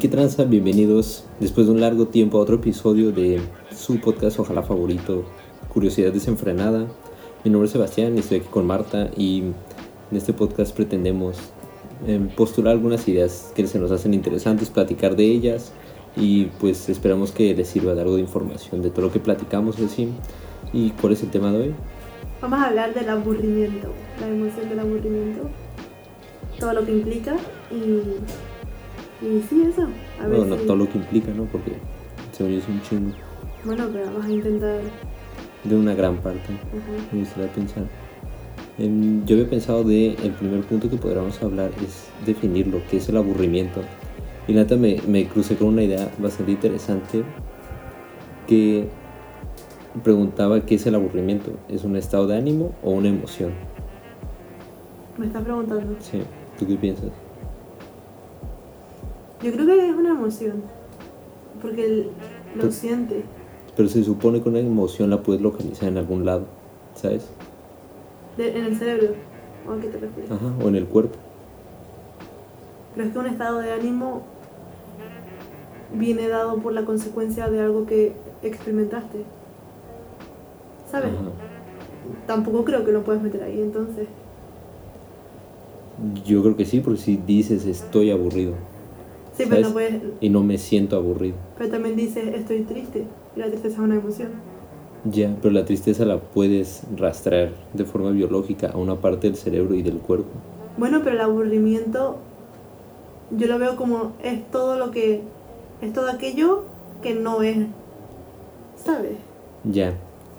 ¿qué tranza? Bienvenidos después de un largo tiempo a otro episodio de su podcast, ojalá favorito, Curiosidad Desenfrenada. Mi nombre es Sebastián y estoy aquí con Marta y en este podcast pretendemos eh, postular algunas ideas que se nos hacen interesantes, platicar de ellas y pues esperamos que les sirva de algo de información de todo lo que platicamos así. ¿Y cuál es el tema de hoy? Vamos a hablar del aburrimiento, la emoción del aburrimiento, todo lo que implica y y sí, eso. A ver no todo lo que implica, ¿no? Porque según yo es un chingo. Bueno, pero vamos a intentar. De una gran parte. Me gustaría pensar. yo había pensado de el primer punto que podríamos hablar es definir lo que es el aburrimiento. Y neta me, me crucé con una idea bastante interesante que preguntaba qué es el aburrimiento. ¿Es un estado de ánimo o una emoción? Me está preguntando. Sí, ¿tú qué piensas? Yo creo que es una emoción, porque él lo siente. Pero se supone que una emoción la puedes localizar en algún lado, ¿sabes? ¿En el cerebro? ¿O a qué te refieres? Ajá, o en el cuerpo. ¿Crees que un estado de ánimo viene dado por la consecuencia de algo que experimentaste? ¿Sabes? Tampoco creo que lo puedas meter ahí entonces. Yo creo que sí, porque si dices estoy aburrido, Sí, pero no puedes... Y no me siento aburrido. Pero también dices, estoy triste. Y la tristeza es una emoción. Ya, pero la tristeza la puedes rastrear de forma biológica a una parte del cerebro y del cuerpo. Bueno, pero el aburrimiento yo lo veo como es todo lo que es todo aquello que no es ¿sabes? Ya.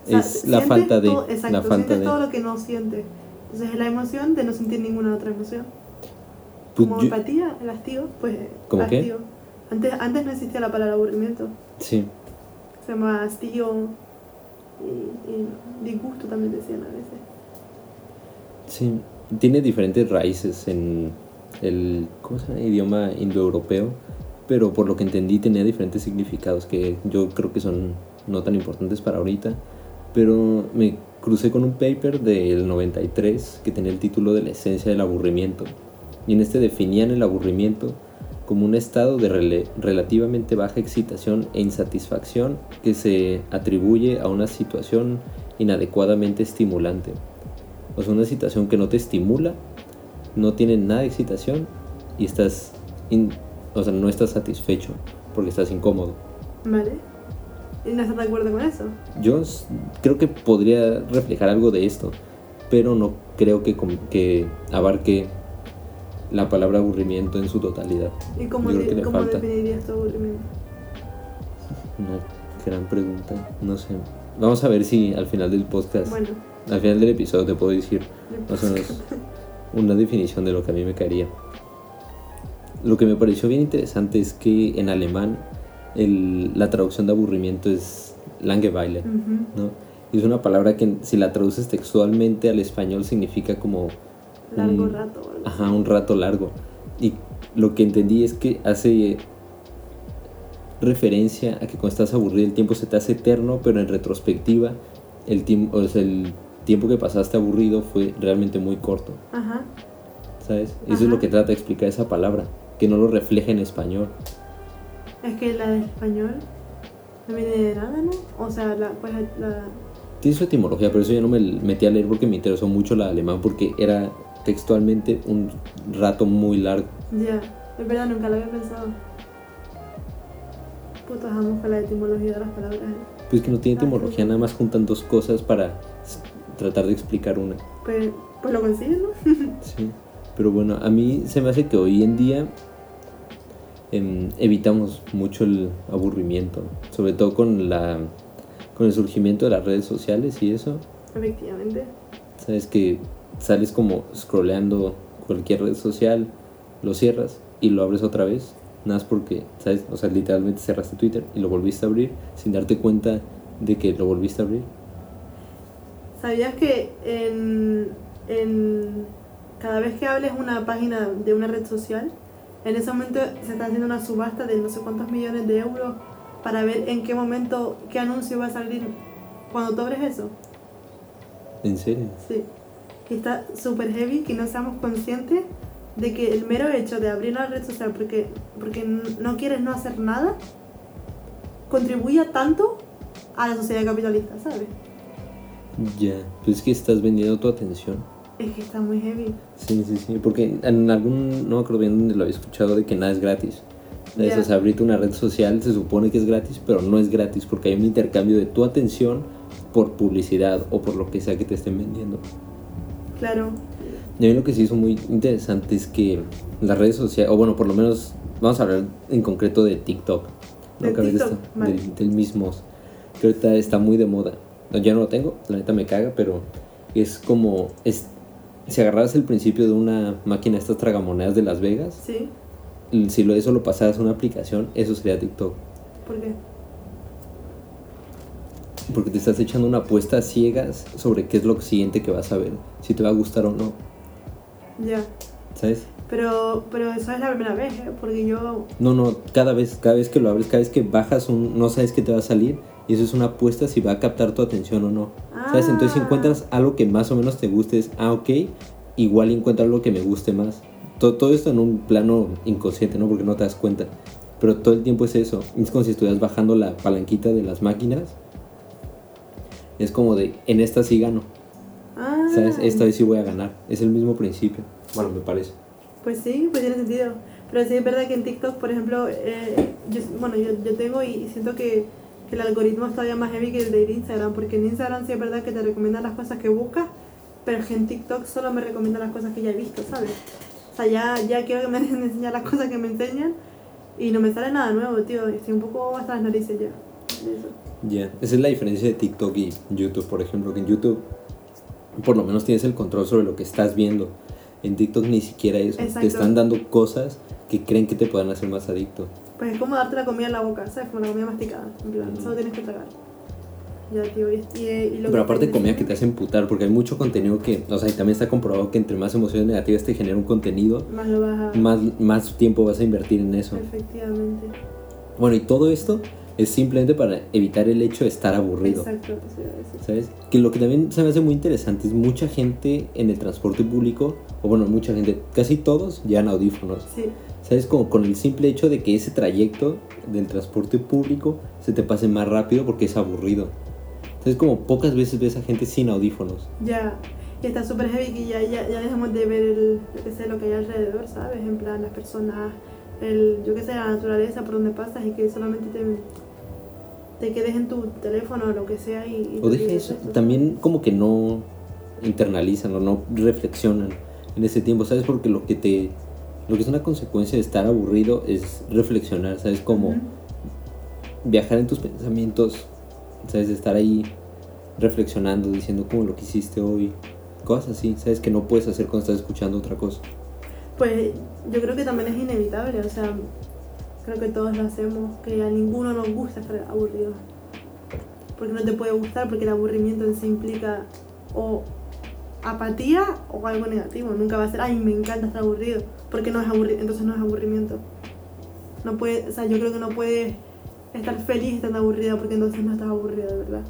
es la falta de exacto, la falta de todo lo que no sientes. Entonces es la emoción de no sentir ninguna otra emoción. Como empatía, el hastío, pues ¿Cómo hastío. Antes, antes no existía la palabra aburrimiento. Sí. Se llama hastío y, disgusto también decían a veces. Sí, tiene diferentes raíces en el ¿cómo se llama? idioma indoeuropeo, pero por lo que entendí tenía diferentes significados que yo creo que son no tan importantes para ahorita, pero me crucé con un paper del 93 que tenía el título de la esencia del aburrimiento y en este definían el aburrimiento como un estado de relativamente baja excitación e insatisfacción que se atribuye a una situación inadecuadamente estimulante. O sea, una situación que no te estimula, no tiene nada de excitación y estás, o sea, no estás satisfecho porque estás incómodo. Vale. ¿Y no estás de acuerdo con eso? Yo creo que podría reflejar algo de esto, pero no creo que, que abarque la palabra aburrimiento en su totalidad. ¿Y cómo, definirías tu aburrimiento? Una gran pregunta, no sé. Vamos a ver si al final del podcast, bueno. al final del episodio te puedo decir más o menos una definición de lo que a mí me caería. Lo que me pareció bien interesante es que en alemán el, la traducción de aburrimiento es Langeweile, ¿no? Y es una palabra que si la traduces textualmente al español significa como Largo rato. Ajá, un rato largo. Y lo que entendí es que hace referencia a que cuando estás aburrido el tiempo se te hace eterno, pero en retrospectiva el tiempo, o sea, el tiempo que pasaste aburrido fue realmente muy corto. Ajá. ¿Sabes? Eso es lo que trata de explicar esa palabra, que no lo refleja en español. Es que la de español no viene de nada, ¿no? O sea, la, pues la... Tiene su etimología, pero eso yo no me metí a leer porque me interesó mucho la alemán, porque era textualmente un rato muy largo. Ya, es verdad, nunca lo había pensado. Putos amos con la etimología de las palabras. ¿eh? Pues que no tiene etimología, nada más juntan dos cosas para tratar de explicar una. Pues, pues lo consiguen, ¿no? sí, pero bueno, a mí se me hace que hoy en día em, evitamos mucho el aburrimiento, sobre todo con la con el surgimiento de las redes sociales y eso. Efectivamente. Sabes que sales como scrolleando cualquier red social, lo cierras y lo abres otra vez, nada más porque, ¿sabes? O sea, literalmente cerraste Twitter y lo volviste a abrir sin darte cuenta de que lo volviste a abrir. ¿Sabías que en, en cada vez que hables una página de una red social, en ese momento se está haciendo una subasta de no sé cuántos millones de euros para ver en qué momento, qué anuncio va a salir cuando tú abres eso? ¿En serio? Sí está súper heavy que no seamos conscientes de que el mero hecho de abrir una red social porque, porque no quieres no hacer nada, contribuya tanto a la sociedad capitalista, ¿sabes? Ya, pues es que estás vendiendo tu atención. Es que está muy heavy. Sí, sí, sí, porque en algún, no me acuerdo bien dónde lo había escuchado, de que nada es gratis. Ya. Eso, o sea, abrirte una red social se supone que es gratis, pero no es gratis porque hay un intercambio de tu atención por publicidad o por lo que sea que te estén vendiendo. Claro. Y a mí lo que sí hizo muy interesante es que las redes sociales, o bueno, por lo menos vamos a hablar en concreto de TikTok. ¿no? De TikTok, está- del, del mismo. Que ahorita está muy de moda. No, ya no lo tengo, la neta me caga, pero es como. Es, si agarraras el principio de una máquina, estas tragamonedas de Las Vegas, ¿Sí? si lo, eso lo pasaras a una aplicación, eso sería TikTok. ¿Por qué? Porque te estás echando una apuesta a ciegas sobre qué es lo siguiente que vas a ver, si te va a gustar o no, Ya. ¿sabes? Pero, pero eso es la primera vez, ¿eh? Porque yo... No, no, cada vez, cada vez que lo abres, cada vez que bajas un, no sabes qué te va a salir y eso es una apuesta si va a captar tu atención o no. ¿Sabes? Entonces si Ah. encuentras algo que más o menos te guste, es, ah, ok, igual encuentro algo que me guste más. Todo, todo esto en un plano inconsciente, ¿no? Porque no te das cuenta. Pero todo el tiempo es eso. Es como si estuvieras bajando la palanquita de las máquinas. Es como de, en esta sí gano. ¿Sabes? Esta vez sí voy a ganar. Es el mismo principio. Bueno, me parece. Pues sí, pues tiene sentido. Pero sí es verdad que en TikTok, por ejemplo, eh, yo, bueno, yo, yo tengo y siento que, que el algoritmo es todavía más heavy que el de Instagram, porque en Instagram sí es verdad que te recomienda las cosas que buscas, pero en TikTok solo me recomienda las cosas que ya he visto, ¿sabes? O sea, ya, ya quiero que me dejen de enseñar las cosas que me enseñan y no me sale nada nuevo, tío. Estoy un poco hasta las narices ya. Ya, esa es la diferencia de TikTok y YouTube, por ejemplo, que en YouTube por lo menos tienes el control sobre lo que estás viendo. En TikTok ni siquiera eso. Exacto. Te están dando cosas que creen que te puedan hacer más adicto. Pues es como darte la comida en la boca, ¿sabes? Como la comida masticada. En plan, solo tienes que tragar. Ya, tío. Y, y, y lo Pero aparte te- comida que te hace emputar, porque hay mucho contenido que, o sea, y también está comprobado que entre más emociones negativas te genera un contenido, Más lo vas a... más, más tiempo vas a invertir en eso. Efectivamente. Bueno, y todo esto es simplemente para evitar el hecho de estar aburrido. Exacto, decir. ¿Sabes? Que lo que también se me hace muy interesante es mucha gente en el transporte público, o bueno, mucha gente, casi todos llevan audífonos. Sí, ¿Sabes? Como con el simple hecho de que ese trayecto del transporte público se te pase más rápido porque es aburrido. Entonces como pocas veces ves a gente sin audífonos. ya. Y está súper heavy que ya, ya, ya dejemos de ver el, sé, lo que hay alrededor, ¿sabes? En plan, las personas, el, yo qué sé, la naturaleza por donde pasas y que solamente te, te quedes en tu teléfono o lo que sea y... y O deja eso, también como que no internalizan o no reflexionan en ese tiempo, ¿sabes? Porque lo que te... Lo que es una consecuencia de estar aburrido es reflexionar, ¿sabes? Como... Viajar en tus pensamientos, ¿sabes? Estar ahí reflexionando, diciendo como lo que hiciste hoy, cosas así, ¿sabes? Que no puedes hacer cuando estás escuchando otra cosa. Pues yo creo que también es inevitable, o sea, creo que todos lo hacemos, que a ninguno nos gusta estar aburrido. Porque no te puede gustar, porque el aburrimiento en sí implica o apatía o algo negativo. Nunca va a ser, ay, me encanta estar aburrido, porque no es aburrimiento, entonces no es aburrimiento. No puede, o sea, yo creo que no puedes estar feliz estando aburrido, porque entonces no estás aburrido, de verdad.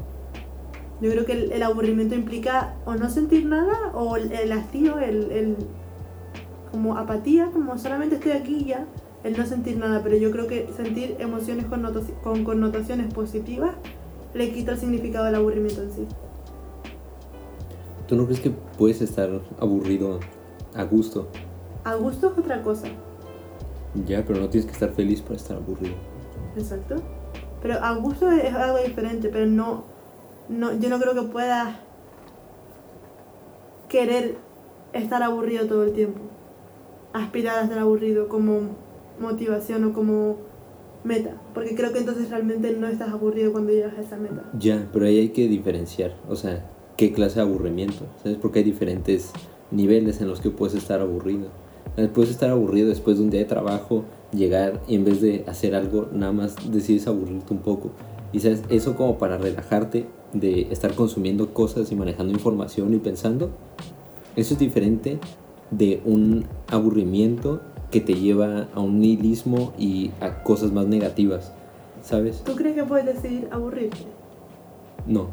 Yo creo que el, el aburrimiento implica o no sentir nada, o el, el hastío, el, el como apatía, como solamente estoy aquí ya, el no sentir nada, pero yo creo que sentir emociones con, con connotaciones positivas le quita el significado del aburrimiento en sí. ¿Tú no crees que puedes estar aburrido a gusto? A gusto es otra cosa, Ya, pero no tienes que estar feliz por estar aburrido. exacto. Pero a gusto es es algo diferente, pero no, no yo no creo que puedas querer estar aburrido todo el tiempo. Aspirar a estar aburrido como motivación o como meta, porque creo que entonces realmente no estás aburrido cuando llegas a esa meta. Ya, pero ahí hay que diferenciar, o sea, qué clase de aburrimiento, ¿sabes? Porque hay diferentes niveles en los que puedes estar aburrido. Puedes estar aburrido después de un día de trabajo, llegar y en vez de hacer algo, nada más decides aburrirte un poco. Y sabes, eso como para relajarte de estar consumiendo cosas y manejando información y pensando, eso es diferente de un aburrimiento que te lleva a un nihilismo y a cosas más negativas, ¿sabes? ¿Tú crees que puedes decidir aburrirte? No.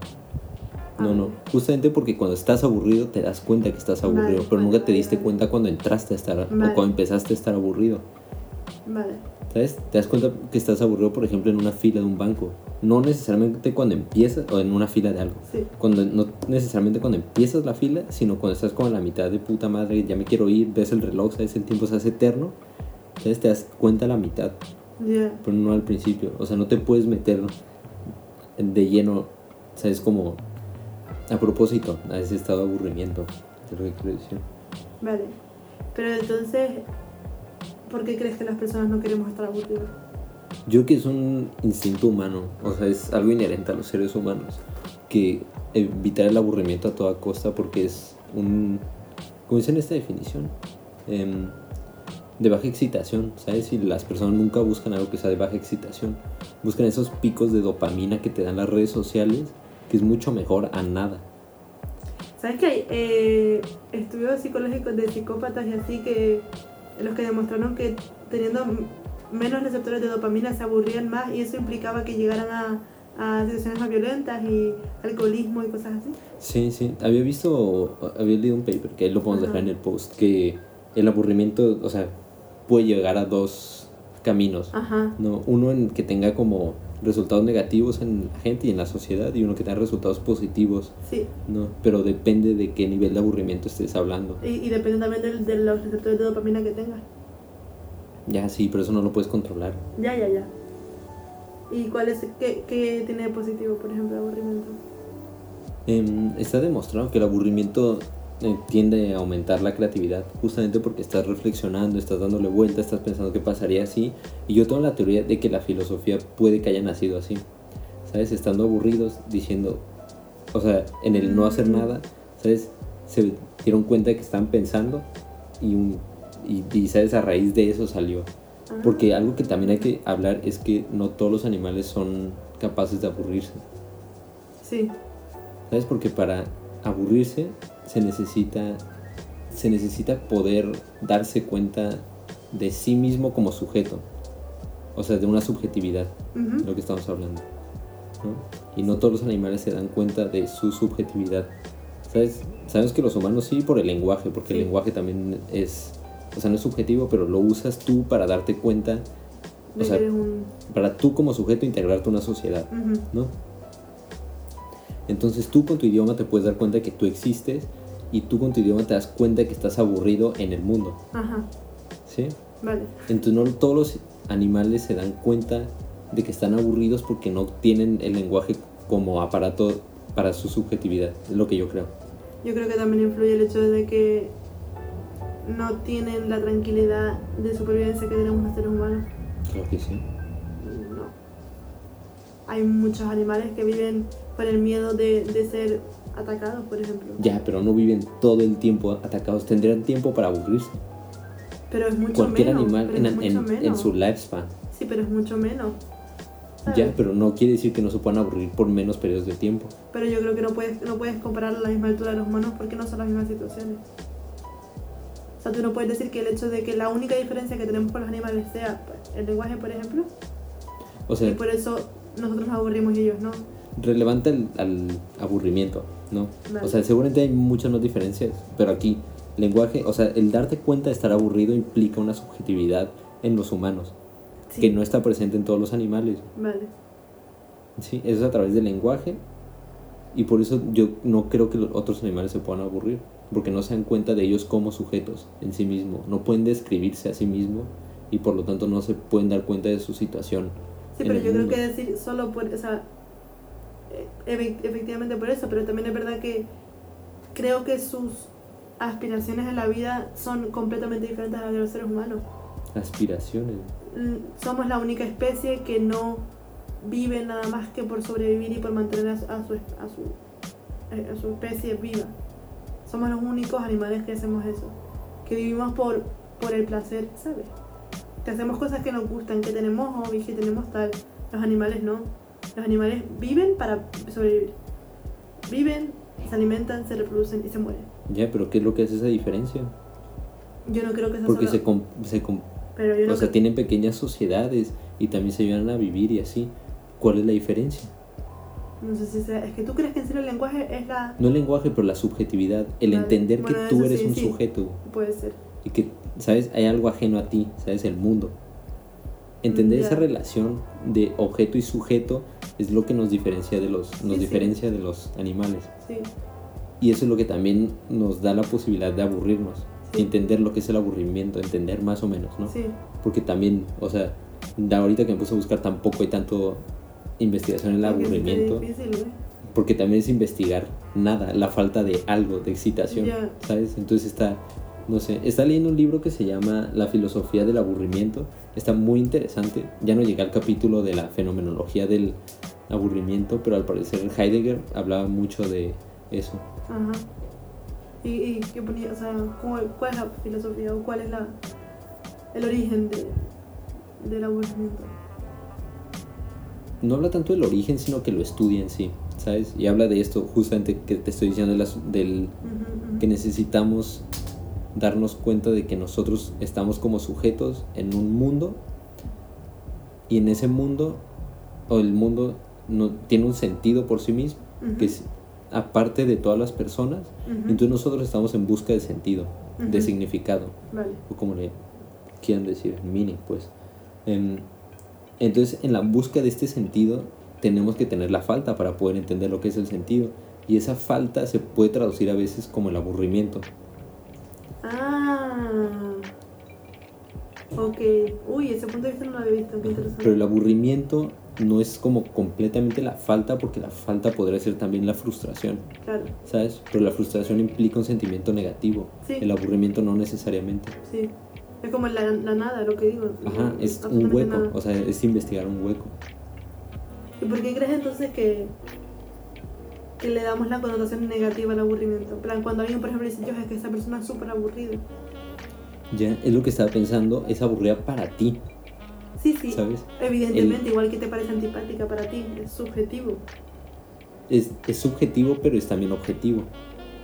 No, no. Justamente porque cuando estás aburrido te das cuenta que estás aburrido, Vale, pero vale, nunca te diste vale. cuenta cuando entraste a estar o cuando empezaste a estar aburrido. Vale. ¿Sabes? Te das cuenta que estás aburrido, por ejemplo, en una fila de un banco. No necesariamente cuando empiezas o en una fila de algo. Sí. Cuando, no necesariamente cuando empiezas la fila, sino cuando estás como a la mitad de puta madre, ya me quiero ir, ves el reloj, sabes, el tiempo se hace eterno. ¿Sabes? Te das cuenta a la mitad, Ya. pero no al principio. O sea, no te puedes meter de lleno, ¿sabes? Como a propósito, a ese estado de aburrimiento. Es lo que quiero decir. Vale. Pero entonces, ¿por qué crees que las personas no queremos estar aburridas? Yo creo que es un instinto humano, o sea, es algo inherente a los seres humanos, que evitar el aburrimiento a toda costa porque es un, como dice en esta definición, em, de baja excitación, ¿sabes? Y las personas nunca buscan algo que sea de baja excitación, buscan esos picos de dopamina que te dan las redes sociales, que es mucho mejor a nada. ¿Sabes que hay eh, estudios psicológicos de psicópatas y así que los que demostraron que teniendo menos receptores de dopamina se aburrían más y eso implicaba que llegaran a, a situaciones más violentas y alcoholismo y cosas así? Sí, sí, había visto, había leído un paper, que ahí lo podemos Ajá. dejar en el post, que el aburrimiento, o sea, puede llegar a dos caminos. Ajá. No, uno en que tenga como resultados negativos en la gente y en la sociedad y uno que tenga resultados positivos, Sí. ¿no? Pero depende de qué nivel de aburrimiento estés hablando. Y, y depende también del- de, los receptores de dopamina que tengas. Ya, sí, pero eso no lo puedes controlar. Ya, ya, ya. ¿Y cuál es, qué, qué tiene de positivo, por ejemplo, el aburrimiento? Em, está demostrado que el aburrimiento eh, tiende a aumentar la creatividad, justamente porque estás reflexionando, estás dándole vuelta, estás pensando qué pasaría así. Y yo tengo la teoría de que la filosofía puede que haya nacido así, ¿sabes? Estando aburridos, diciendo, o sea, en el no hacer nada, ¿sabes? Se dieron cuenta de que están pensando y, un- y, ¿sabes? A raíz de eso salió. Ah, Porque algo que también hay que hablar es que no todos los animales son capaces de aburrirse. Sí, ¿Sabes? Porque para aburrirse se necesita, se necesita poder darse cuenta de sí mismo como sujeto. O sea, de una subjetividad, ujú, lo que estamos hablando. ¿no? Y no todos los animales se dan cuenta de su subjetividad. ¿Sabes? Sabemos que los humanos sí por el lenguaje, porque el Sí. lenguaje también es, o sea, no es subjetivo, pero lo usas tú para darte cuenta, de sea, un... para tú como sujeto integrarte a una sociedad. ¿no? Entonces tú con tu idioma te puedes dar cuenta de que tú existes y tú con tu idioma te das cuenta de que estás aburrido en el mundo, Ajá, ¿sí? vale. Entonces no todos los animales se dan cuenta de que están aburridos porque no tienen el lenguaje como aparato para su subjetividad, es lo que yo creo. Yo creo que también influye el hecho de que no tienen la tranquilidad de supervivencia que tenemos los seres humanos. Creo que sí. No. Hay muchos animales que viven con el miedo de, de ser atacados, por ejemplo. Ya, pero no viven todo el tiempo atacados, tendrían tiempo para aburrirse. Pero es mucho Cualquier menos. animal en, mucho en- en menos. su lifespan. Sí, pero es mucho menos. ¿sabes? Ya, pero no quiere decir que no se puedan aburrir por menos periodos de tiempo. Pero yo creo que no puedes, no puedes comparar a la misma altura de los humanos porque no son las mismas situaciones. O sea, tú no puedes decir que el hecho de que la única diferencia que tenemos con los animales sea pues, el lenguaje, por ejemplo, O sea, y por eso nosotros nos aburrimos y ellos no. relevante al, al aburrimiento, ¿no? Vale. O sea, seguramente hay muchas más diferencias, pero aquí, lenguaje, o sea, el darte cuenta de estar aburrido implica una subjetividad en los humanos, Sí, que no está presente en todos los animales. Vale. Sí, eso es a través del lenguaje, y por eso yo no creo que los otros animales se puedan aburrir, porque no se dan cuenta de ellos como sujetos en sí mismos, no pueden describirse a sí mismos, y por lo tanto no se pueden dar cuenta de su situación. Sí, pero yo creo que decir solo por, o sea, eh, efe- efectivamente por eso, pero también es verdad que creo que sus aspiraciones en la vida son completamente diferentes a las de los seres humanos. Aspiraciones. Mm, Somos la única especie que no vive nada más que por sobrevivir y por mantener a su, a su, a su, a su especie viva. Somos los únicos animales que hacemos eso, que vivimos por, por el placer, ¿sabes? Que hacemos cosas que nos gustan, que tenemos hobbies, que tenemos tal. Los animales no. Los animales viven para sobrevivir. Viven, se alimentan, se reproducen y se mueren. Ya, pero ¿qué es lo que hace esa diferencia? Yo no creo que sea Porque solo... se, com- se com- pero yo no o sea, tienen pequeñas sociedades y también se ayudan a vivir y así. ¿Cuál es la diferencia? No sé si sea... Es que tú crees que en serio el lenguaje es la... No el lenguaje, pero la subjetividad. El Vale. entender Bueno, que tú eres sí, un sí. sujeto Puede ser. y que, ¿sabes? Hay algo ajeno a ti, ¿sabes? El mundo. Entender Mm, esa relación de objeto y sujeto es lo que nos diferencia de los, nos Sí, diferencia de los animales. Sí. Y eso es lo que también nos da la posibilidad de aburrirnos. Entender lo que es el aburrimiento, entender más o menos, ¿no? Sí. Porque también, o sea, ahorita que me puse a buscar tampoco hay tanto investigación en el aburrimiento. difícil, ¿eh? Porque también es investigar nada, la falta de algo, de excitación. ¿sabes? Entonces está, no sé, está leyendo un libro que se llama La filosofía del aburrimiento. Está muy interesante. Ya no llegué al capítulo de la fenomenología del aburrimiento, pero al parecer Heidegger hablaba mucho de eso. Ajá. ¿Y, y qué ponía? O sea, ¿cómo- ¿cuál es la filosofía o cuál es la, el origen de, del aburrimiento? No habla tanto del origen, sino que lo estudia en sí, ¿sabes? Y habla de esto justamente que te estoy diciendo del, ujú. que necesitamos darnos cuenta de que nosotros estamos como sujetos en un mundo y en ese mundo o el mundo no tiene un sentido por sí mismo que es aparte de todas las personas entonces nosotros estamos en busca de sentido de significado Vale. o como le quieran decir meaning pues Em, entonces en la búsqueda de este sentido tenemos que tener la falta para poder entender lo que es el sentido y esa falta se puede traducir a veces como el aburrimiento Ah. Ok. Uy, ese punto de vista no lo había visto. Qué interesante. Pero el aburrimiento no es como completamente la falta, porque la falta podría ser también la frustración, Claro. ¿sabes? Pero la frustración implica un sentimiento negativo. Sí. El aburrimiento no necesariamente. Sí. Es como la, la nada, lo que digo. Ajá, No, es un hueco, nada. o sea, es investigar un hueco. ¿Y por qué crees entonces que, que le damos la connotación negativa al aburrimiento? En plan, cuando alguien, por ejemplo, dice, yo es que esa persona es súper aburrida. Ya, es lo que estaba pensando, es aburrida para ti, Sí, sí. ¿sabes? Evidentemente, igual que te parece antipática para ti, es subjetivo. Es, es subjetivo, pero es también objetivo.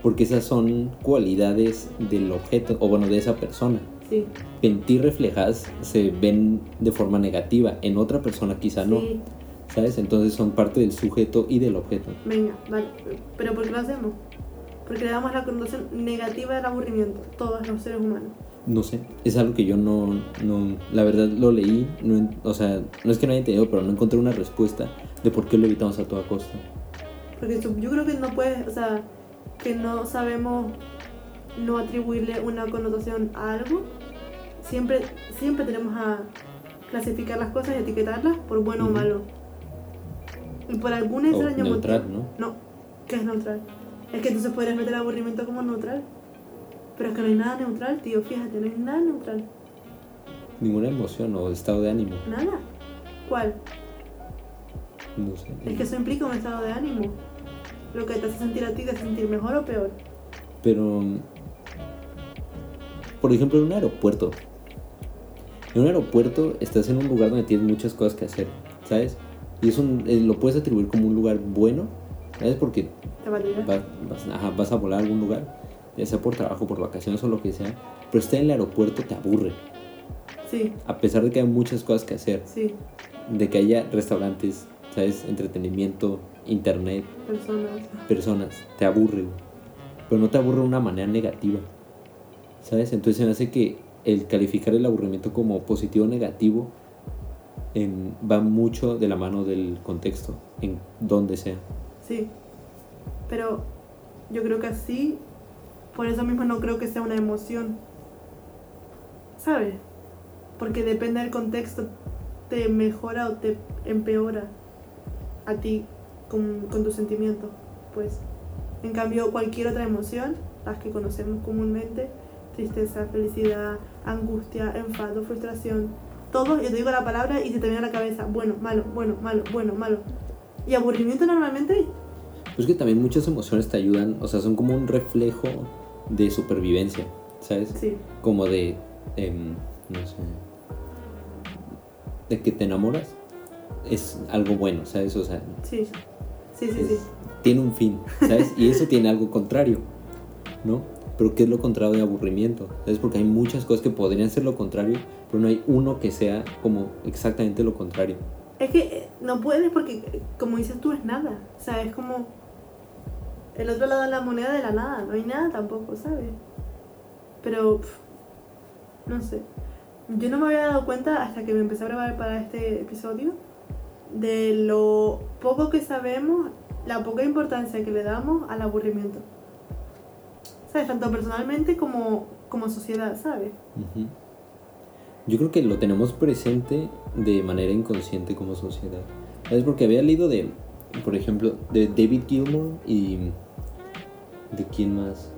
Porque esas son cualidades del objeto, o bueno, de esa persona. Sí. En ti reflejadas se ven de forma negativa, en otra persona quizá no. Sí. ¿Sabes? Entonces son parte del sujeto y del objeto. Venga, vale. ¿Pero por qué lo hacemos? Porque le damos la connotación negativa del aburrimiento, todos los seres humanos. No sé, es algo que yo no, no la verdad lo leí, no o sea, no es que no haya entendido, pero no encontré una respuesta de por qué lo evitamos a toda costa. Porque yo creo que no puedes, o sea, que no sabemos no atribuirle una connotación a algo. Siempre, siempre tenemos a clasificar las cosas y etiquetarlas por bueno o malo. Y por algún O extraño neutral. ¿no? No, ¿qué es neutral? Es que entonces podrías meter aburrimiento como neutral. Pero es que no hay nada neutral, tío, fíjate, no hay nada neutral. Ninguna emoción o estado de ánimo, Nada. ¿Cuál? no sé. Es que eso implica un estado de ánimo. Lo que te hace sentir a ti, te hace sentir mejor o peor. Pero, por ejemplo, en un aeropuerto. En un aeropuerto estás en un lugar donde tienes muchas cosas que hacer, ¿sabes? Y es un, eh, lo puedes atribuir como un lugar bueno, ¿sabes? Porque Te va a ayudar. vas, vas- ajá, vas a volar a algún lugar, ya sea por trabajo, por vacaciones o lo que sea, pero estar en el aeropuerto te aburre, Sí, a pesar de que hay muchas cosas que hacer, sí, de que haya restaurantes, ¿sabes? Entretenimiento, internet, personas. personas, te aburre, pero no te aburre de una manera negativa, ¿sabes? Entonces se me hace que el calificar el aburrimiento como positivo o negativo va mucho de la mano del contexto, en donde sea. Sí. Pero yo creo que así, por eso mismo no creo que sea una emoción. ¿Sabes? Porque depende del contexto, te mejora o te empeora a ti con, con tus sentimientos. Pues, en cambio, cualquier otra emoción, las que conocemos comúnmente, tristeza, felicidad, angustia, enfado, frustración, todo, yo te digo la palabra y se te viene a la cabeza, bueno, malo, bueno, malo, bueno, malo. Y aburrimiento normalmente Pues que también muchas emociones te ayudan, o sea, son como un reflejo de supervivencia, ¿sabes? Sí, Como de, em, no sé, de que te enamoras, es algo bueno, ¿sabes? O sea, sí, sí, sí, es- sí. tiene un fin, ¿sabes? Y eso tiene algo contrario, ¿no? Pero ¿qué es lo contrario de aburrimiento? ¿Sabes? Porque hay muchas cosas que podrían ser lo contrario, pero no hay uno que sea como exactamente lo contrario. Es que eh, no puedes porque, como dices tú, es nada. O sea, es como el otro lado de la moneda de la nada. No hay nada tampoco, ¿sabes? Pero, pf, no sé. Yo no me había dado cuenta hasta que me empecé a preparar para este episodio de lo poco que sabemos, la poca importancia que le damos al aburrimiento. Tanto personalmente como, como sociedad, ¿sabes? Yo creo que lo tenemos presente de manera inconsciente como sociedad. Es porque había leído de, por ejemplo, de David Gilmour y de quién más,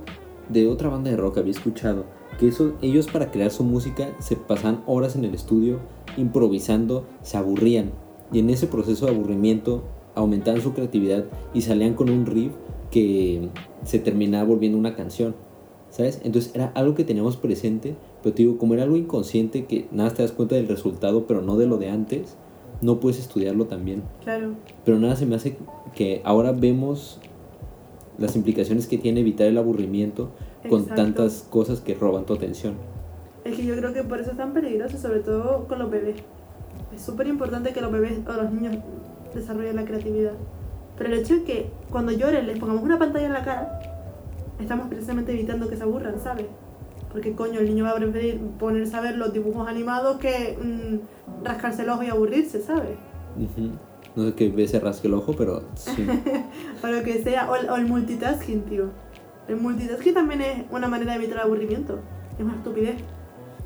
de otra banda de rock había escuchado que eso, ellos para crear su música se pasaban horas en el estudio improvisando, se aburrían y en ese proceso de aburrimiento aumentaban su creatividad y salían con un riff que se terminaba volviendo una canción. ¿Sabes? Entonces era algo que teníamos presente, pero te digo, como era algo inconsciente que nada te das cuenta del resultado, pero no de lo de antes, no puedes estudiarlo también. Claro. Pero nada se me hace que ahora vemos las implicaciones que tiene evitar el aburrimiento con tantas cosas que roban tu atención. Es que yo creo que por eso es tan peligroso, sobre todo con los bebés. Es súper importante que los bebés o los niños desarrollen la creatividad. Pero el hecho de que cuando lloren les pongamos una pantalla en la cara, estamos precisamente evitando que se aburran, ¿sabes? Porque coño, el niño va a preferir ponerse a ver los dibujos animados que mm, rascarse el ojo y aburrirse, ¿sabes? No sé qué ve se rasque el ojo, pero sí. O lo que sea, o el, o el multitasking, tío. El multitasking también es una manera de evitar el aburrimiento. Es una estupidez.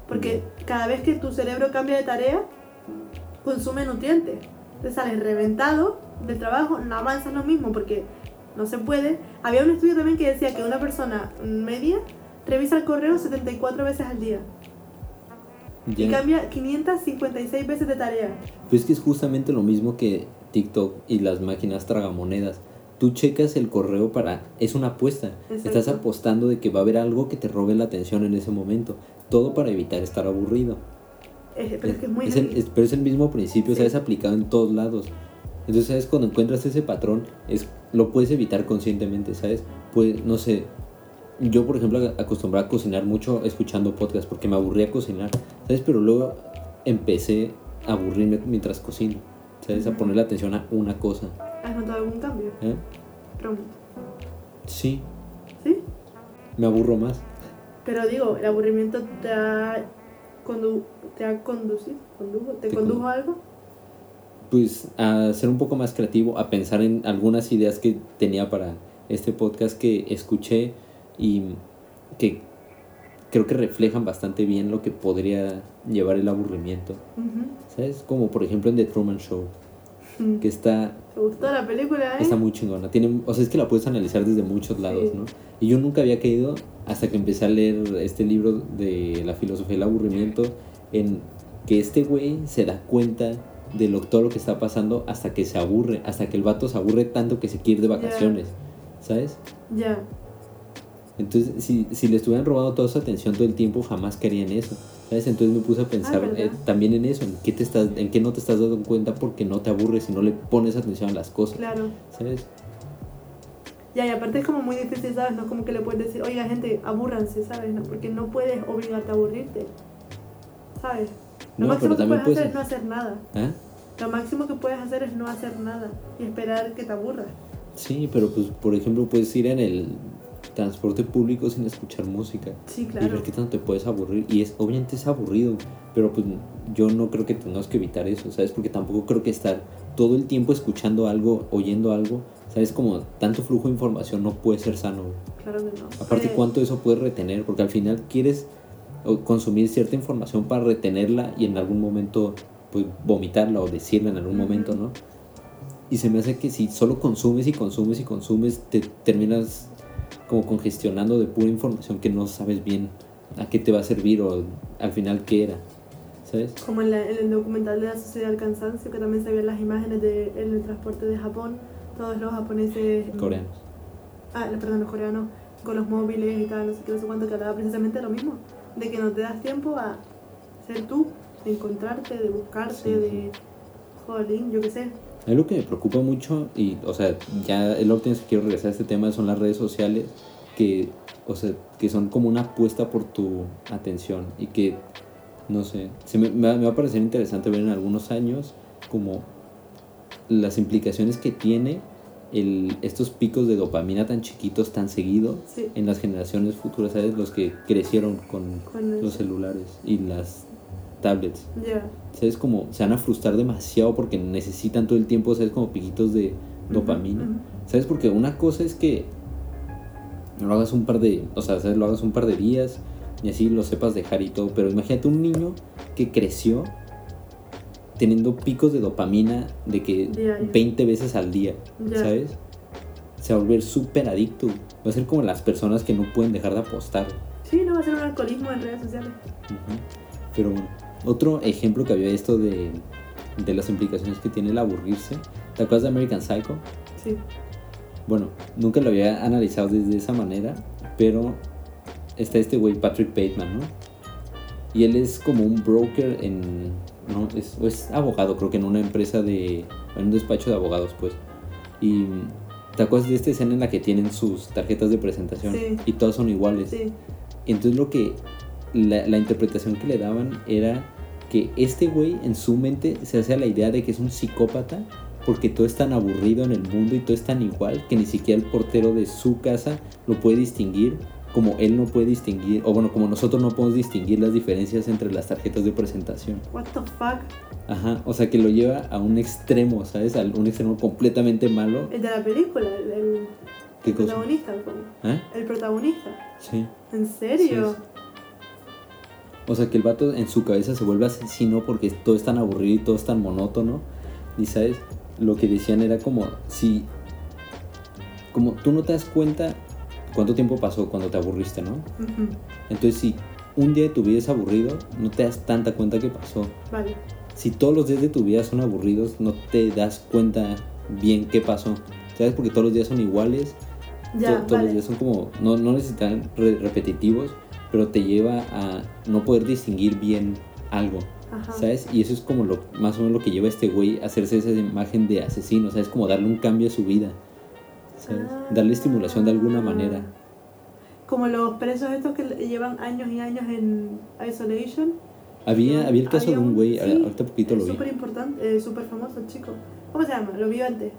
Porque cada vez que tu cerebro cambia de tarea, consume nutrientes. Te sales reventado del trabajo, no avanzas lo mismo porque no se puede. Había un estudio también que decía que una persona media revisa el correo 74 veces al día y cambia 556 veces de tarea. Pues es que es justamente lo mismo que TikTok y las máquinas tragamonedas. Tú checas el correo para... Es una apuesta. Exacto. Estás apostando de que va a haber algo que te robe la atención en ese momento. Todo para evitar estar aburrido. Es- pero es que es muy... Es el, es- pero es el mismo principio, Sí. ¿sabes? Aplicado en todos lados. Entonces, ¿sabes? Cuando encuentras ese patrón, es, lo puedes evitar conscientemente, ¿sabes? Pues, no sé. Yo, por ejemplo, acostumbraba a cocinar mucho escuchando podcast porque me aburría cocinar, ¿sabes? Pero luego empecé a aburrirme mientras cocino, ¿sabes? A Ujú. ponerle atención a una cosa. ¿Has notado algún cambio? ¿eh? Pregunto. Sí, ¿Sí? me aburro más. Pero digo, el aburrimiento te ha, condu te ha conducido, condujo, ¿te, Te condujo con- a algo? pues a ser un poco más creativo, a pensar en algunas ideas que tenía para este podcast que escuché y que creo que reflejan bastante bien lo que podría llevar el aburrimiento. ¿Sabes? Como por ejemplo en The Truman Show, que está, ¿Te gustó la película, eh? está muy chingona. Tiene, o sea, es que la puedes analizar desde muchos lados, Sí. ¿no? Y yo nunca había caído hasta que empecé a leer este libro de la filosofía del aburrimiento en que este güey se da cuenta de lo, todo lo que está pasando hasta que se aburre, hasta que el vato se aburre tanto que se quiere ir de vacaciones, ¿sabes? Ya, Entonces, si, si le estuvieran robando toda su atención todo el tiempo, jamás querían eso, ¿sabes? Entonces me puse a pensar ¿verdad? eh, también en eso, en qué, te estás, en qué no te estás dando cuenta porque no te aburres y no le pones atención a las cosas, claro. ¿sabes? Ya, y aparte es como muy difícil, ¿sabes? No es como que le puedes decir, oiga, gente, abúrranse, ¿sabes? No, porque no puedes obligarte a aburrirte, ¿sabes? Lo No, máximo pero que puedes... hacer es no hacer nada. ¿Ah? Lo máximo que puedes hacer es no hacer nada y esperar que te aburras. Sí, pero pues por ejemplo puedes ir en el transporte público sin escuchar música Sí, y ver qué tanto te puedes aburrir y es obviamente es aburrido, pero pues yo no creo que tengamos que evitar eso, ¿sabes? Porque tampoco creo que estar todo el tiempo escuchando algo, oyendo algo, ¿sabes? Como tanto flujo de información no puede ser sano. Claro que no. Aparte, Eh, ¿cuánto eso puedes retener? Porque al final quieres consumir cierta información para retenerla y en algún momento pues vomitarla o decirla en algún Ujú. momento, ¿no? Y se me hace que si solo consumes y consumes y consumes, te terminas como congestionando de pura información que no sabes bien a qué te va a servir o al final qué era, ¿sabes? Como en, la- en el documental de la sociedad del cansancio, que también se ven las imágenes del de, transporte de Japón, todos los japoneses... mm, Coreanos. Ah, perdón, los coreanos, con los móviles y tal, no sé qué, no sé cuánto, que hablaba precisamente lo mismo, de que no te das tiempo a ser tú, de encontrarte, de buscarte, Sí, de... Jolín, yo qué sé. A mí lo que me preocupa mucho, y o sea, ya última vez que quiero regresar a este tema, son las redes sociales, que, o sea, que son como una apuesta por tu atención y que, no sé, se me, me va, a parecer interesante ver en algunos años como las implicaciones que tiene el, estos picos de dopamina tan chiquitos, tan seguido, Sí. en las generaciones futuras, ¿sabes? Los que crecieron con Con los celulares y las tablets. Ya. ¿Sabes? Como se van a frustrar demasiado porque necesitan todo el tiempo, ¿sabes? Como piquitos de dopamina. ¿Sabes? Porque una cosa es que lo hagas un par de, o sea, ¿sabes? lo hagas un par de días y así lo sepas dejar y todo, pero imagínate un niño que creció teniendo picos de dopamina de que Diario. 20 veces al día. ¿sabes? Se va a volver súper adicto. Va a ser como las personas que no pueden dejar de apostar. Sí, no va a ser un alcoholismo en redes sociales. Pero bueno, otro ejemplo que había esto de, de las implicaciones que tiene el aburrirse. ¿Te acuerdas de American Psycho? Sí. Bueno, nunca lo había analizado desde esa manera, pero está este güey Patrick Bateman, ¿no? Y él es como un broker en... No, es, o es abogado, creo que en una empresa de... En un despacho de abogados, pues. Y... ¿Te acuerdas de esta escena en la que tienen sus tarjetas de presentación? Sí. Y todas son iguales. Sí. Entonces lo que la, la interpretación que le daban era que este güey en su mente se hace a la idea de que es un psicópata porque todo es tan aburrido en el mundo y todo es tan igual que ni siquiera el portero de su casa lo puede distinguir como él no puede distinguir, o bueno, como nosotros no podemos distinguir las diferencias entre las tarjetas de presentación. What the fuck? Ajá, o sea que lo lleva a un extremo, ¿sabes? A un extremo completamente malo. El de la película, el, el protagonista. ¿Eh? El protagonista. Sí. ¿En serio? Sí, O sea que el vato en su cabeza se vuelve asesino porque todo es tan aburrido y todo es tan monótono. Y sabes, lo que decían era como si. Como tú no te das cuenta cuánto tiempo pasó cuando te aburriste, ¿no? Entonces, si un día de tu vida es aburrido, no te das tanta cuenta que pasó. Vale. Si todos los días de tu vida son aburridos, no te das cuenta bien qué pasó. ¿Sabes? Porque todos los días son iguales Ya, to- todos los días son como, no, no necesitan re- repetitivos, pero te lleva a no poder distinguir bien algo, Ajá. ¿sabes? Y eso es como lo, más o menos lo que lleva a este güey a hacerse esa imagen de asesino, ¿sabes? Como darle un cambio a su vida, ¿sabes? Ah. Darle estimulación de alguna manera. Como los presos estos que llevan años y años en isolation. Había, había el caso de Había un güey, sí, ahorita poquito lo vi. Súper importante, eh, súper famoso el chico. ¿Cómo se llama? Lo vi antes.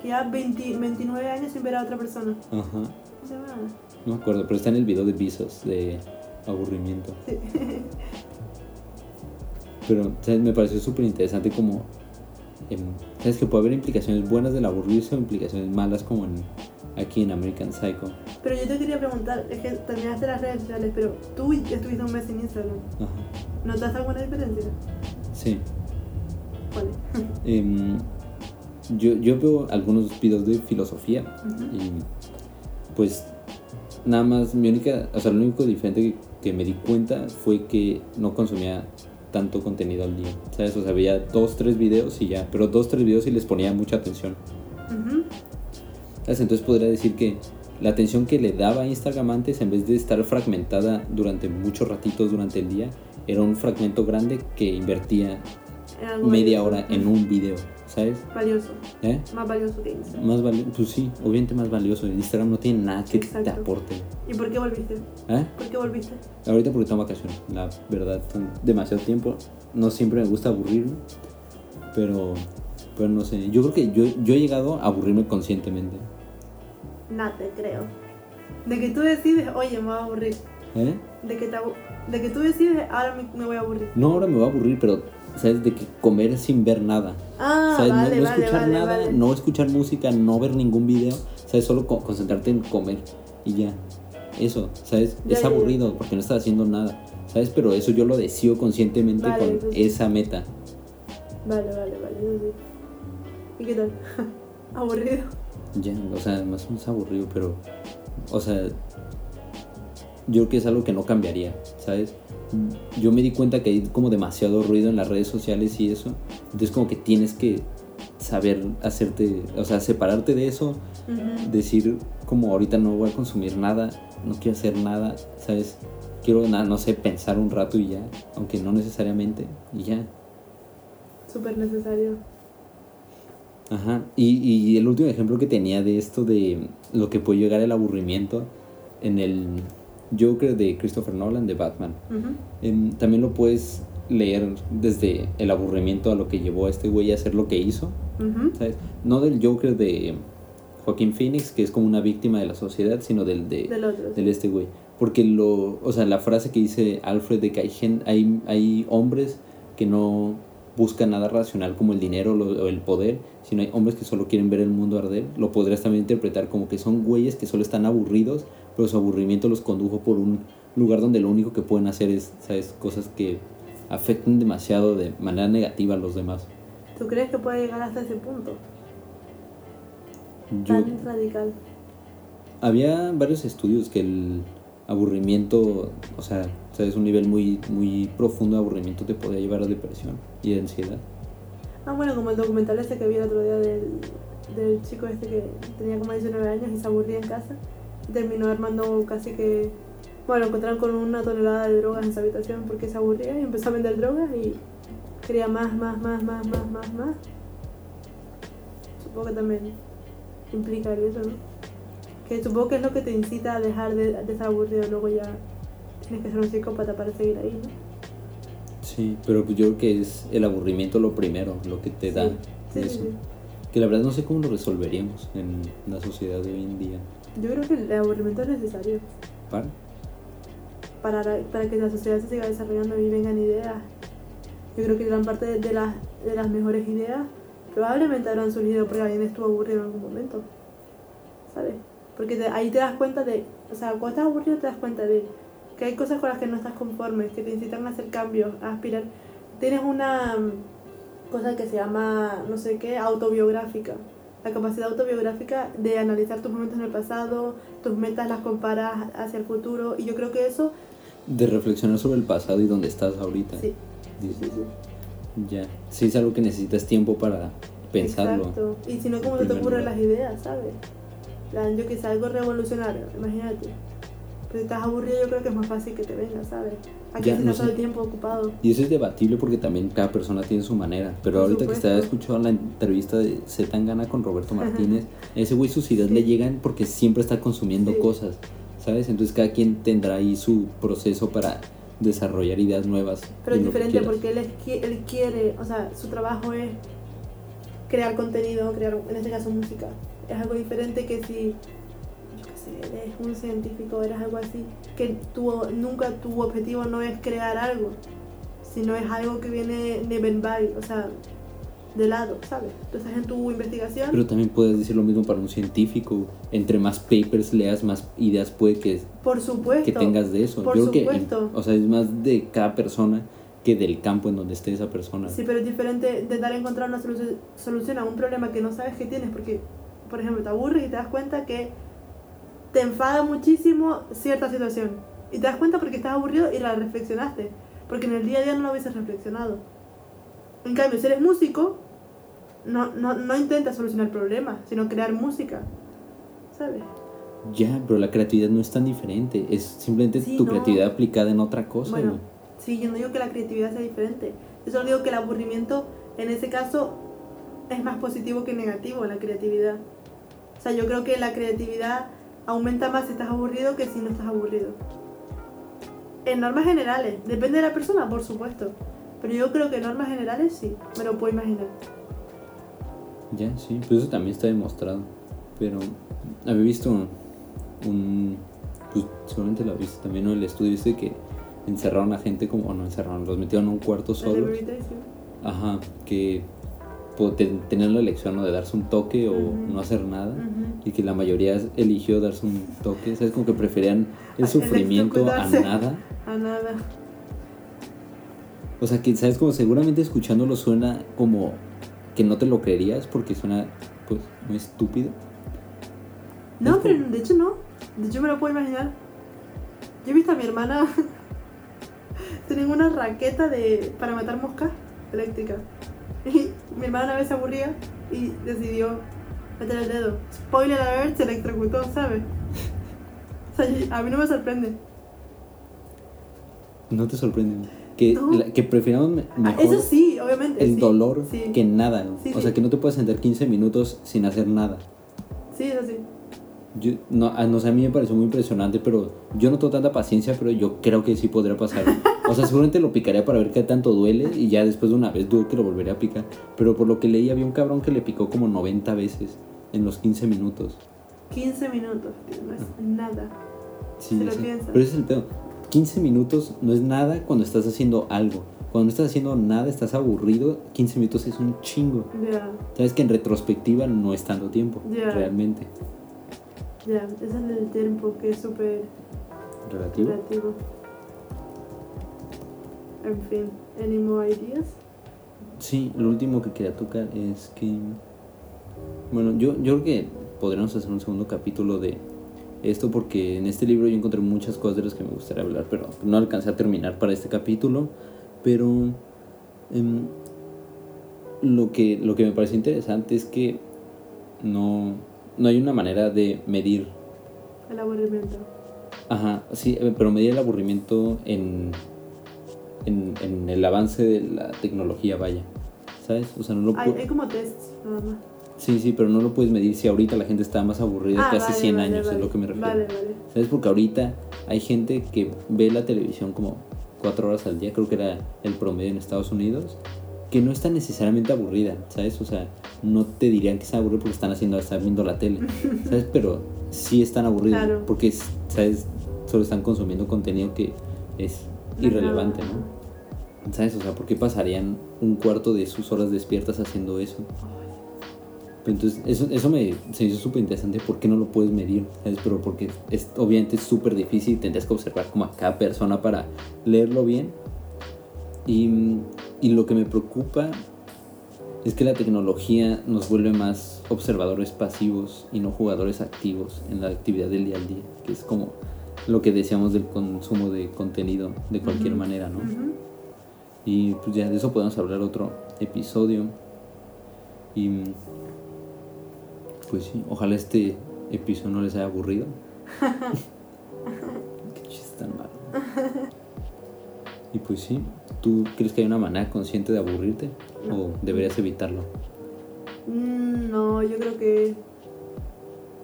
Que ya 20 29 años sin ver a otra persona. Ajá, ¿Cómo se llama? No me acuerdo, pero está en el video de Visos, de aburrimiento. Sí. Pero, ¿sabes? Me pareció súper interesante como... em, ¿Sabes? Que puede haber implicaciones buenas del aburrirse o implicaciones malas como en, aquí en American Psycho. Pero yo te quería preguntar, es que terminaste las redes sociales, pero tú estuviste un mes en Instagram. Ajá. ¿Notaste alguna diferencia? Sí. ¿Cuál? Em, yo, yo veo algunos videos de filosofía y pues nada más mi única, o sea, lo único diferente que, que me di cuenta fue que no consumía tanto contenido al día, ¿sabes? O sea, veía dos, tres videos y ya, pero dos, tres videos y les ponía mucha atención. ¿Sabes? Entonces podría decir que la atención que le daba a Instagram antes, en vez de estar fragmentada durante muchos ratitos durante el día, era un fragmento grande que invertía media hora en un video, ¿sabes? Valioso, ¿Eh? más valioso que Instagram. Más valioso, pues sí, obviamente más valioso. Instagram no tiene nada que te aporte. ¿Y por qué volviste? ¿Eh? ¿Por qué volviste? Ahorita porque tengo vacaciones, la verdad, demasiado tiempo. No siempre me gusta aburrirme, pero, pero no sé. Yo creo que yo, yo he llegado a aburrirme conscientemente. Nada, te creo. De que tú decides, oye, me voy a aburrir. ¿Eh? De que, te de que tú decides, ahora me, me voy a aburrir. No, ahora me voy a aburrir, pero, ¿sabes? De que comer sin ver nada. Ah, ¿Sabes? No- vale, no, vale, escuchar vale, nada, vale. no escuchar música, no ver ningún video, ¿sabes? Solo co- concentrarte en comer y ya. Eso, ¿sabes? Ya, es ya, ya. aburrido porque no estás haciendo nada, ¿sabes? Pero eso yo lo decido conscientemente con entonces- esa meta. Vale, vale, vale. ¿Y qué tal? Aburrido. Ya, o sea, más o menos aburrido, pero, o sea, yo creo que es algo que no cambiaría, ¿sabes? Yo me di cuenta que hay como demasiado ruido en las redes sociales y eso, entonces como que tienes que saber hacerte, o sea, separarte de eso, decir como ahorita no voy a consumir nada, no quiero hacer nada, ¿sabes? Quiero, nada, no sé, pensar un rato y ya, aunque no necesariamente, y ya. Súper necesario. Ajá. Y, y el último ejemplo que tenía de esto de lo que puede llegar el aburrimiento en el Joker de Christopher Nolan de Batman. Em, también lo puedes leer desde el aburrimiento a lo que llevó a este güey a hacer lo que hizo. ¿sabes? No del Joker de Joaquín Phoenix, que es como una víctima de la sociedad, sino del de Del otro. del este güey. Porque lo, o sea, la frase que dice Alfred de que hay, gen- hay, hay hombres que no buscan nada racional como el dinero lo- o el poder, sino hay hombres que solo quieren ver el mundo arder, lo podrías también interpretar como que son güeyes que solo están aburridos, pero su aburrimiento los condujo por un lugar donde lo único que pueden hacer es, ¿sabes? Cosas que afectan demasiado de manera negativa a los demás. ¿Tú crees que puede llegar hasta ese punto? Yo, Tan radical. había varios estudios que el aburrimiento, o sea, sabes, un nivel muy, muy profundo de aburrimiento te podía llevar a depresión y a ansiedad. Ah, bueno, como el documental ese que vi el otro día del, del chico este que tenía como 19 años y se aburría en casa. Terminó armando casi que... Bueno, encontraron con una tonelada de drogas en su habitación porque se aburría y empezó a vender drogas y quería más, más, más, más, más, más, más. Supongo que también implica eso, ¿no? Que supongo que es lo que te incita a dejar de, de estar aburrido, luego ya tienes que ser un psicópata para seguir ahí, ¿no? Sí, pero pues yo creo que es el aburrimiento lo primero, lo que te da Sí, sí, sí, eso. sí. Que la verdad no sé cómo lo resolveríamos en la sociedad de hoy en día. Yo creo que el aburrimiento es necesario ¿Para? para, para que la sociedad se siga desarrollando y vengan ideas. Yo creo que gran parte de, de las, de las mejores ideas probablemente habrán surgido porque alguien estuvo aburrido en algún momento. ¿Sabes? Porque te- ahí te das cuenta de, o sea, cuando estás aburrido te das cuenta de que hay cosas con las que no estás conforme, que te incitan a hacer cambios, a aspirar. Tienes una mm, cosa que se llama, no sé qué, autobiográfica. La capacidad autobiográfica de analizar tus momentos en el pasado, tus metas las comparas hacia el futuro. Y yo creo que eso, De reflexionar sobre el pasado y dónde estás ahorita. sí. Dices, sí, sí. Ya. Sí, es algo que necesitas tiempo para pensarlo. Exacto. Y si no, ¿cómo se te ocurren las ideas, sabes? Plan, yo que algo revolucionario, imagínate. Pero si estás aburrido, yo creo que es más fácil que te venga, ¿sabes? Aquí Ya, no todo sé. el tiempo ocupado. Y eso es debatible porque también cada persona tiene su manera. Pero Por ahorita que estaba supuesto. escuchando la entrevista de Z Tangana con Roberto Martínez, ese güey sus ideas Sí. le llegan porque siempre está consumiendo Sí. cosas, ¿sabes? Entonces cada quien tendrá ahí su proceso para desarrollar ideas nuevas. Pero es diferente porque él, es, él quiere, o sea, su trabajo es crear contenido, crear, en este caso, música. Es algo diferente que si, eres un científico, eres algo así, que tu, nunca tu objetivo no es crear algo, sino es algo que viene de Ben by, o sea, de lado, ¿sabes? Tú estás en tu investigación. Pero también puedes decir lo mismo para un científico. Entre más papers leas, más ideas puede que, por supuesto. que tengas de eso. Por Yo creo supuesto. que, o sea, es más de cada persona que del campo en donde esté esa persona. Sí, pero es diferente intentar encontrar una solu- solución a un problema que no sabes que tienes, porque, por ejemplo, te aburres y te das cuenta que te enfada muchísimo cierta situación. Y te das cuenta porque estás aburrido y la reflexionaste, porque en el día a día no lo hubieses reflexionado. En cambio, si eres músico, no, no, no intentas solucionar problemas, sino crear música. ¿Sabes? Ya, pero la creatividad no es tan diferente. Es simplemente Sí, tu no. creatividad aplicada en otra cosa. Bueno, güey. sí, yo no digo que la creatividad sea diferente. Yo solo digo que el aburrimiento, en ese caso, es más positivo que negativo la creatividad. O sea, yo creo que la creatividad aumenta más si estás aburrido que si no estás aburrido. En normas generales, depende de la persona, por supuesto. Pero yo creo que en normas generales sí, me lo puedo imaginar. Ya, sí, pues eso también está demostrado. Pero había visto un, un- pues seguramente lo viste también, ¿no? El estudio este que encerraron a gente como, o no encerraron, los metieron en un cuarto rehabilitación. Ajá, que tenían la elección ¿no? de darse un toque o no hacer nada. Y que la mayoría eligió darse un toque, ¿sabes? Como que preferían el sufrimiento a nada. A nada. O sea, que, ¿sabes? Como seguramente escuchándolo suena como que no te lo creerías porque suena, pues, muy estúpido. No, pero de hecho no. De hecho me lo puedo imaginar. Yo he visto a mi hermana tener una raqueta de para matar moscas eléctrica. Y mi hermana vez se aburría y decidió meter el dedo. Spoiler alert, se electrocutó, ¿sabes? O sea, a mí no me sorprende. No te sorprende. Que, No. la- que prefiramos Ah, mejor eso sí, obviamente. el sí, dolor sí. que nada. Sí, o sea, que no te puedes sentar 15 minutos sin hacer nada. Sí, eso sí. Yo, no, a, no sé, a mí me pareció muy impresionante, pero yo no tengo tanta paciencia, pero yo creo que sí podría pasar. O sea, seguramente lo picaría para ver qué tanto duele y ya después de una vez dudo que lo volvería a picar. Pero por lo que leí, había un cabrón que le picó como 90 veces en los 15 minutos. 15 minutos, no es nada. Sí, Si lo piensas. Pero ese es el pedo. 15 minutos no es nada cuando estás haciendo algo. Cuando no estás haciendo nada, estás aburrido, 15 minutos es un chingo. Ya, Sabes que en retrospectiva no es tanto tiempo, Ya. realmente. Ya, es el tiempo que es súper Relativo. relativo. En fin, any more ideas? Sí, lo último que quería tocar es que. Bueno, yo, yo creo que podríamos hacer un segundo capítulo de esto porque en este libro yo encontré muchas cosas de las que me gustaría hablar, pero no alcancé a terminar para este capítulo. Pero em, lo, que, lo que me parece interesante es que no, no hay una manera de medir El aburrimiento. Ajá, sí, eh, pero medir el aburrimiento en, en, en el avance de la tecnología, vaya. ¿Sabes? O sea, no lo Hay, hay como tests, nada más. Sí, sí, pero no lo puedes medir si ahorita la gente está más aburrida Ah, que hace vale, 100 vale, años, vale. es lo que me refiero. Vale, vale. ¿Sabes? Porque ahorita hay gente que ve la televisión como cuatro horas al día, creo que era el promedio en Estados Unidos, que no está necesariamente aburrida, ¿sabes? O sea, no te dirían que está aburrida porque están haciendo, están viendo la tele, ¿sabes? Pero sí están aburridos Claro. porque, es- ¿sabes? Solo están consumiendo contenido que es irrelevante, ¿no? ¿Sabes? O sea, ¿por qué pasarían un cuarto de sus horas despiertas haciendo eso? Pero entonces, eso, eso me se hizo súper interesante. ¿Por qué no lo puedes medir? ¿Sabes? Pero porque es, obviamente es súper difícil. Tendrías que observar como a cada persona para leerlo bien. Y, y lo que me preocupa es que la tecnología nos vuelve más observadores pasivos y no jugadores activos en la actividad del día al día. Que es como lo que decíamos del consumo de contenido de cualquier manera, ¿no? Y pues ya de eso podemos hablar otro episodio. Y pues sí, ojalá este episodio no les haya aburrido. Qué chiste tan malo. Y pues sí, ¿tú crees que hay una manera consciente de aburrirte? ¿O deberías evitarlo? Mm, No, yo creo que,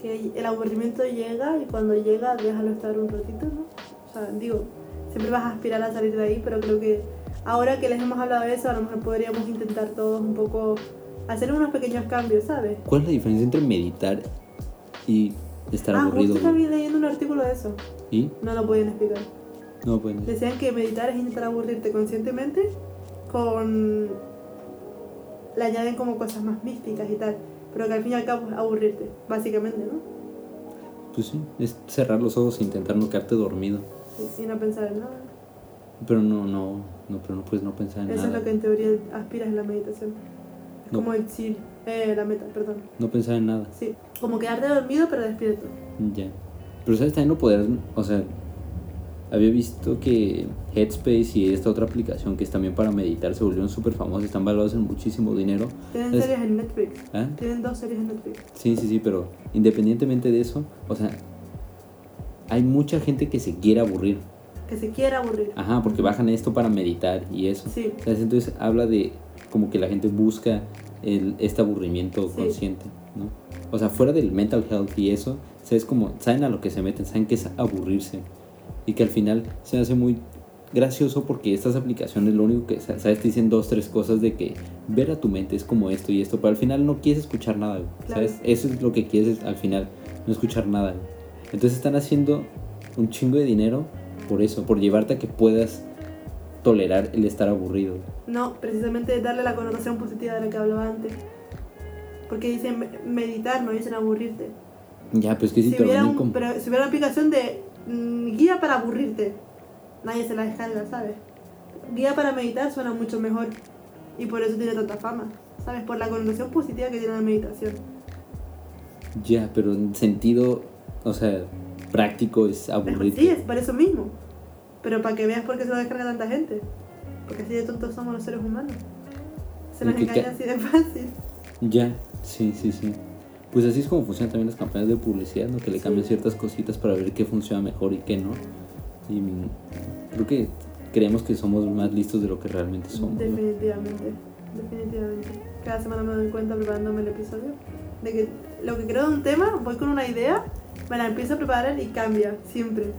que el aburrimiento llega y cuando llega déjalo estar un ratito, ¿no? O sea, digo, siempre vas a aspirar a salir de ahí, pero creo que ahora que les hemos hablado de eso, a lo mejor podríamos intentar todos un poco hacer unos pequeños cambios, ¿sabes? ¿Cuál es la diferencia entre meditar y estar ah, aburrido? justo estaba leyendo un artículo de eso. ¿Y? No lo podían explicar. No, pues Decían que meditar es intentar aburrirte conscientemente con... Le añaden como cosas más místicas y tal, pero que al fin y al cabo es aburrirte, básicamente, ¿no? pues sí, es cerrar los ojos e intentar no quedarte dormido. Sí, y no pensar en nada. Pero no, no, no, pero no puedes no pensar en Eso nada. es lo que en teoría aspiras en la meditación. Es No. como el chill, eh, la meta, perdón. No pensar en nada. Sí, como quedarte dormido pero despierto. Ya. Pero sabes, también no poder, o sea, había visto que Headspace y esta otra aplicación que es también para meditar se volvieron súper famosas, están valoradas en muchísimo dinero. Tienen Es- series en Netflix. ¿Ah? Tienen dos series en Netflix. Sí, sí, sí, pero independientemente de eso, o sea, hay mucha gente que se quiere aburrir. Que se quiera aburrir. Ajá, porque bajan esto para meditar y eso. Sí. Entonces habla de como que la gente busca el, este aburrimiento Sí. consciente, ¿no? O sea, fuera del mental health y eso, ¿sabes? Como, saben a lo que se meten, saben que es aburrirse. Y que al final se hace muy gracioso porque estas aplicaciones lo único que, sa- ¿sabes? Te dicen dos, tres cosas de que ver a tu mente es como esto y esto, pero al final no quieres escuchar nada, güey, ¿sabes? Claro. Eso es lo que quieres al final, no escuchar nada. güey. Entonces están haciendo un chingo de dinero por eso, por llevarte a que puedas tolerar el estar aburrido. No, precisamente darle la connotación positiva de la que hablaba antes. Porque dicen me- meditar, no dicen aburrirte. Ya, pues que si, si, te lo hubiera un- como... pero si hubiera una aplicación de mm, guía para aburrirte, nadie se la descarga, ¿sabes? Guía para meditar suena mucho mejor y por eso tiene tanta fama, ¿sabes? Por la connotación positiva que tiene la meditación. Ya, pero en sentido, o sea, práctico es aburrirte. Sí, es por eso mismo. Pero para que veas por qué se lo descarga tanta gente. Porque así de tontos somos los seres humanos. Se nos engaña así de fácil. Ya, sí, sí, sí. Pues así es como funcionan también las campañas de publicidad, ¿no? Que le Sí. cambian ciertas cositas para ver qué funciona mejor y qué no. Y mm, creo que creemos que somos más listos de lo que realmente somos. ¿no? Definitivamente, definitivamente. Cada semana me doy cuenta preparándome el episodio De que lo que creo de un tema, voy con una idea, me la empiezo a preparar y cambia, siempre.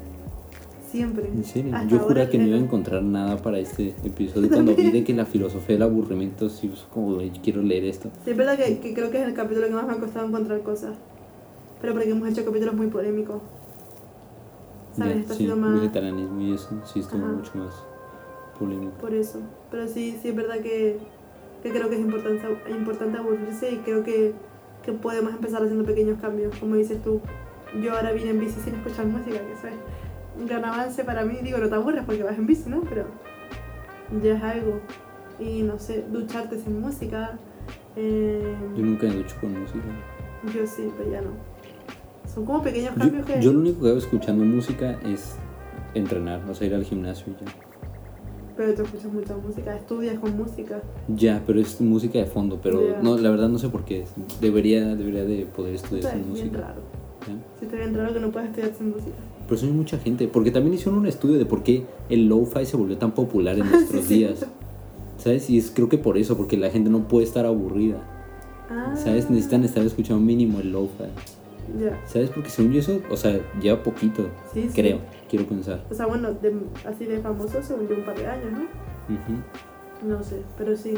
Siempre. En serio, Hasta yo juré que no iba a encontrar nada para este episodio. Cuando vi de que la filosofía del aburrimiento, sí, pues, como "Ay, quiero leer esto. Sí, es verdad que, que creo que es el capítulo que más me ha costado encontrar cosas. Pero porque hemos hecho capítulos muy polémicos. ¿Sabes? Ya, sí, más vegetarianismo y eso, sí estuvo Ajá. mucho más polémico. por eso. Pero sí, sí es verdad que, que creo que es importante, importante aburrirse y creo que, que podemos empezar haciendo pequeños cambios. Como dices tú, yo ahora vine en bici sin escuchar música, que eso es un gran avance para mí. Digo, no te aburres porque vas en bici, ¿no? Pero ya es algo. Y no sé, ducharte sin música. eh, Yo nunca me ducho con música. yo sí, pero ya no. Son como pequeños Yo, cambios que... yo lo único que hago escuchando música es entrenar, o sea, ir al gimnasio y ya. Pero tú escuchas mucha música, estudias con música. Ya, pero es música de fondo, pero Ya. no, la verdad no sé por qué. Debería, debería de poder estudiar sin es bien música. raro. ¿ya? Sí, está bien raro que no puedas estudiar sin música. Pero eso hay mucha gente, porque también hicieron un estudio de por qué el lo-fi se volvió tan popular en nuestros Sí, sí. días. ¿Sabes? Y es creo que por eso, porque la gente no puede estar aburrida. Ah, ¿Sabes? Necesitan estar escuchando mínimo el lo-fi. Ya. ¿Sabes? Porque según yo eso, o sea, lleva poquito, Sí, creo, quiero pensar. O sea, bueno, de- así de famoso según yo un par de años, ¿no? No sé, pero sí.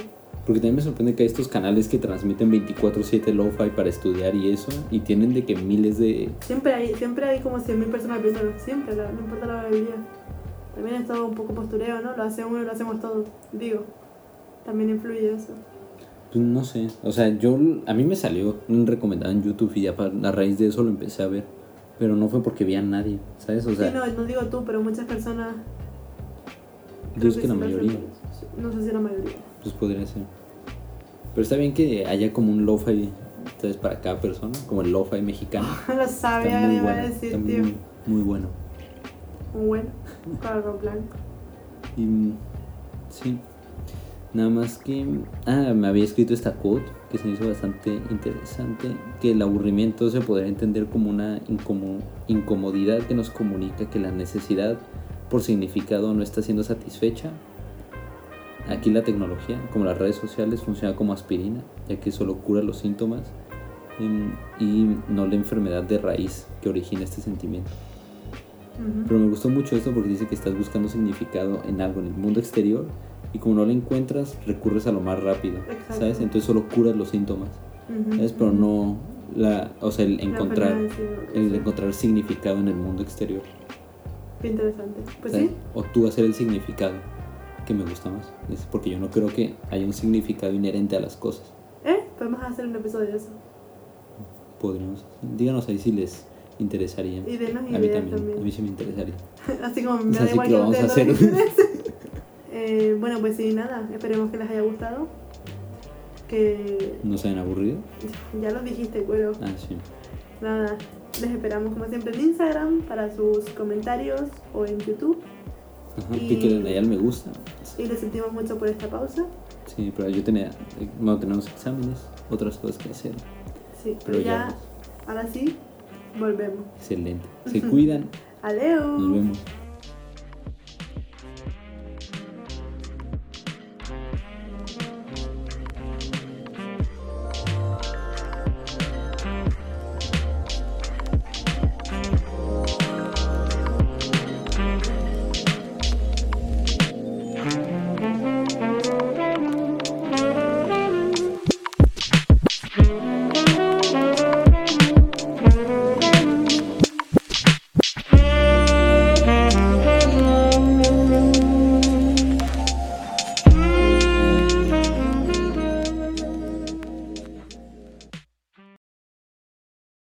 Porque también me sorprende que hay estos canales que transmiten 24/7 lo-fi para estudiar y eso, y tienen de que miles de... Siempre hay, siempre hay como 100.000 personas viéndolo. Siempre, la- no importa la día. También es todo un poco postureo, ¿no? Lo hace uno y lo hacemos todos. Digo, también influye eso. Pues no sé, o sea, yo a mí me salió un recomendado en YouTube y ya a raíz de eso lo empecé a ver, pero no fue porque vi a nadie, ¿sabes? O sea, sí, no, no digo tú, pero muchas personas. yo creo es que la lo hacen mayoría. No sé si la mayoría. Pues podría ser. Pero está bien que haya como un lo-fi, ¿sabes? Para cada persona, como el lo-fi mexicano. lo sabía muy iba a bueno, decir, está muy, tío. muy, muy bueno. Bueno, cargo blanco. Y mm, sí, nada más que. Ah, me había escrito esta quote que se me hizo bastante interesante: que el aburrimiento se podría entender como una incomo- incomodidad que nos comunica que la necesidad por significado no está siendo satisfecha. Aquí la tecnología, como las redes sociales, funciona como aspirina, ya que solo cura los síntomas em, y no la enfermedad de raíz que origina este sentimiento. Pero me gustó mucho esto porque dice que estás buscando significado en algo en el mundo exterior y como no lo encuentras, recurres a lo más rápido, Exacto. ¿sabes? Entonces solo curas los síntomas, ¿sabes? Pero no la, o sea, el encontrar el encontrar significado en el mundo exterior, Qué interesante. Pues ¿sabes? sí, O tú hacer el significado que me gusta más, es porque yo no creo que haya un significado inherente a las cosas. ¿eh? Podemos hacer un episodio de eso. Podríamos, díganos ahí si les interesaría. Y denos A mí ideas también, también. a mí sí me interesaría. Así como me da Así igual que lo que vamos a hacer. Eh, bueno, pues sí, nada. Esperemos que les haya gustado. Que ¿No se han aburrido? ya lo dijiste, cuero. Ah, sí. Nada. Les esperamos como siempre en Instagram para sus comentarios o en YouTube. Ajá, Y- píquenle ahí al me gusta. Y les sentimos mucho por esta pausa. Sí, pero yo tenía, bueno, tenemos exámenes, otras cosas que hacer. Sí, pero, Pero ya, ya. ahora sí, volvemos. Excelente. Se cuidan. Adiós. Nos vemos.